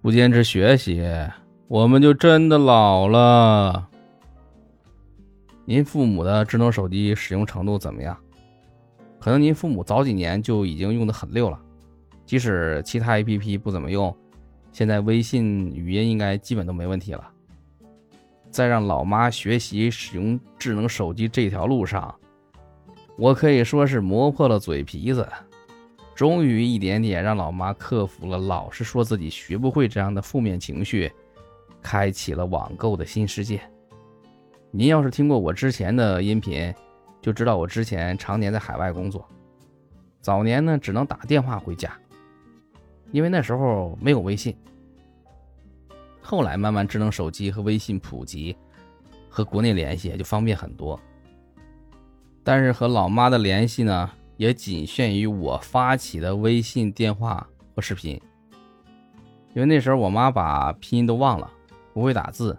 不坚持学习，我们就真的老了。您父母的智能手机使用程度怎么样？可能您父母早几年就已经用的很溜了，即使其他 APP 不怎么用，现在微信语音应该基本都没问题了。在让老妈学习使用智能手机这条路上，我可以说是磨破了嘴皮子。终于一点点让老妈克服了老是说自己学不会这样的负面情绪，开启了网购的新世界。您要是听过我之前的音频，就知道我之前常年在海外工作，早年呢只能打电话回家，因为那时候没有微信。后来慢慢智能手机和微信普及，和国内联系就方便很多。但是和老妈的联系呢？也仅限于我发起的微信电话或视频，因为那时候我妈把拼音都忘了，不会打字，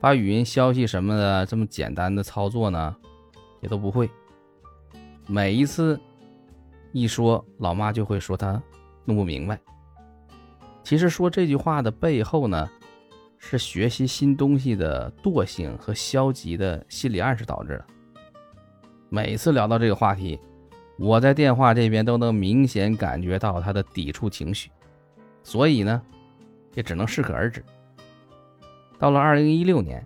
发语音消息什么的这么简单的操作呢，也都不会。每一次一说，老妈就会说她弄不明白。其实说这句话的背后呢，是学习新东西的惰性和消极的心理暗示导致的。每一次聊到这个话题。我在电话这边都能明显感觉到他的抵触情绪，所以呢，也只能适可而止。到了二零一六年，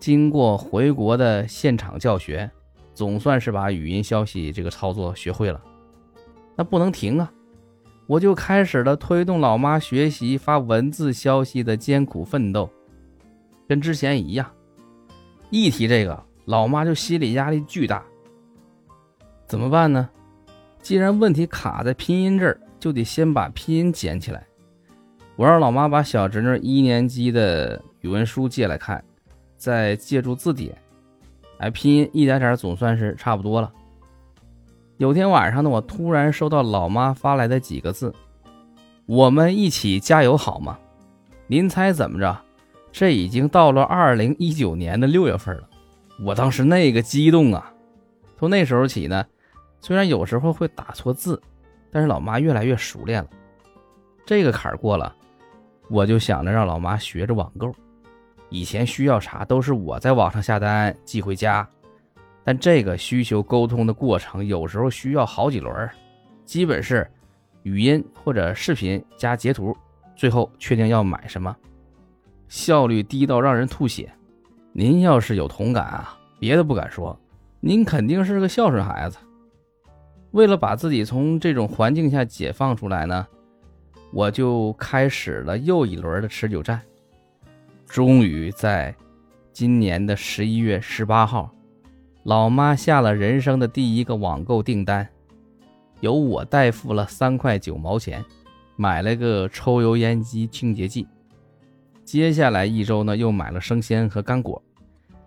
经过回国的现场教学，总算是把语音消息这个操作学会了。那不能停啊，我就开始了推动老妈学习发文字消息的艰苦奋斗。跟之前一样，一提这个，老妈就心理压力巨大。怎么办呢？既然问题卡在拼音这儿，就得先把拼音捡起来。我让老妈把小侄女一年级的语文书借来看，再借助字典，哎，拼音一点点总算是差不多了。有天晚上呢，我突然收到老妈发来的几个字：“我们一起加油好吗？”您猜怎么着？这已经到了二零一九年的六月份了。我当时那个激动啊！从那时候起呢。虽然有时候会打错字，但是老妈越来越熟练了。这个坎儿过了，我就想着让老妈学着网购。以前需要啥都是我在网上下单寄回家，但这个需求沟通的过程有时候需要好几轮，基本是语音或者视频加截图，最后确定要买什么，效率低到让人吐血。您要是有同感啊，别的不敢说，您肯定是个孝顺孩子。为了把自己从这种环境下解放出来呢，我就开始了又一轮的持久战。终于在今年的十一月十八号，老妈下了人生的第一个网购订单，由我代付了三块九毛钱，买了个抽油烟机清洁剂。接下来一周呢，又买了生鲜和干果。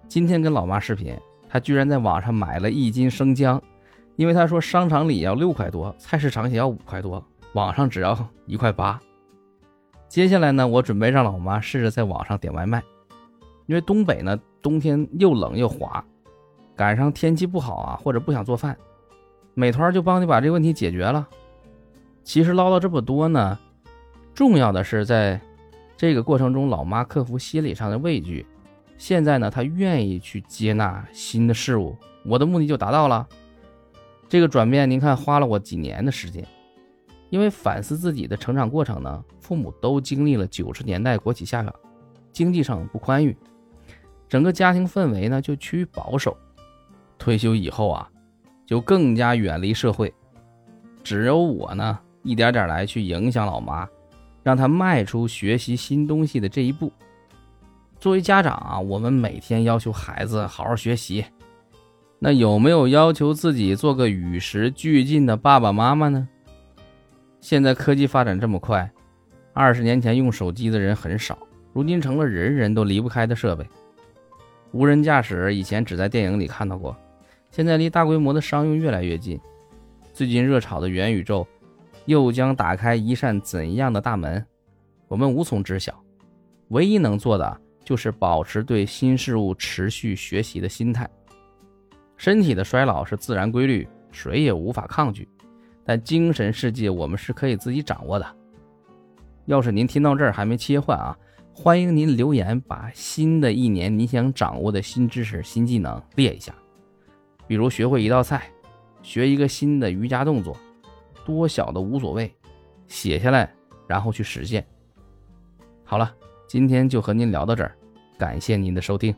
今天跟老妈视频，她居然在网上买了一斤生姜。因为他说商场里要六块多，菜市场也要五块多，网上只要一块八。接下来呢，我准备让老妈试着在网上点外卖，因为东北呢冬天又冷又滑，赶上天气不好啊，或者不想做饭，美团就帮你把这个问题解决了。其实唠叨这么多呢，重要的是在这个过程中，老妈克服心理上的畏惧，现在呢她愿意去接纳新的事物，我的目的就达到了。这个转变，您看花了我几年的时间，因为反思自己的成长过程呢，父母都经历了九十年代国企下岗，经济上不宽裕，整个家庭氛围呢就趋于保守。退休以后啊，就更加远离社会，只有我呢一点点来去影响老妈，让她迈出学习新东西的这一步。作为家长啊，我们每天要求孩子好好学习。那有没有要求自己做个与时俱进的爸爸妈妈呢？现在科技发展这么快，二十年前用手机的人很少，如今成了人人都离不开的设备。无人驾驶以前只在电影里看到过，现在离大规模的商用越来越近。最近热炒的元宇宙，又将打开一扇怎样的大门？我们无从知晓。唯一能做的就是保持对新事物持续学习的心态。身体的衰老是自然规律，谁也无法抗拒。但精神世界我们是可以自己掌握的。要是您听到这儿还没切换啊，欢迎您留言，把新的一年您想掌握的新知识、新技能列一下，比如学会一道菜，学一个新的瑜伽动作，多小的无所谓，写下来，然后去实现。好了，今天就和您聊到这儿，感谢您的收听。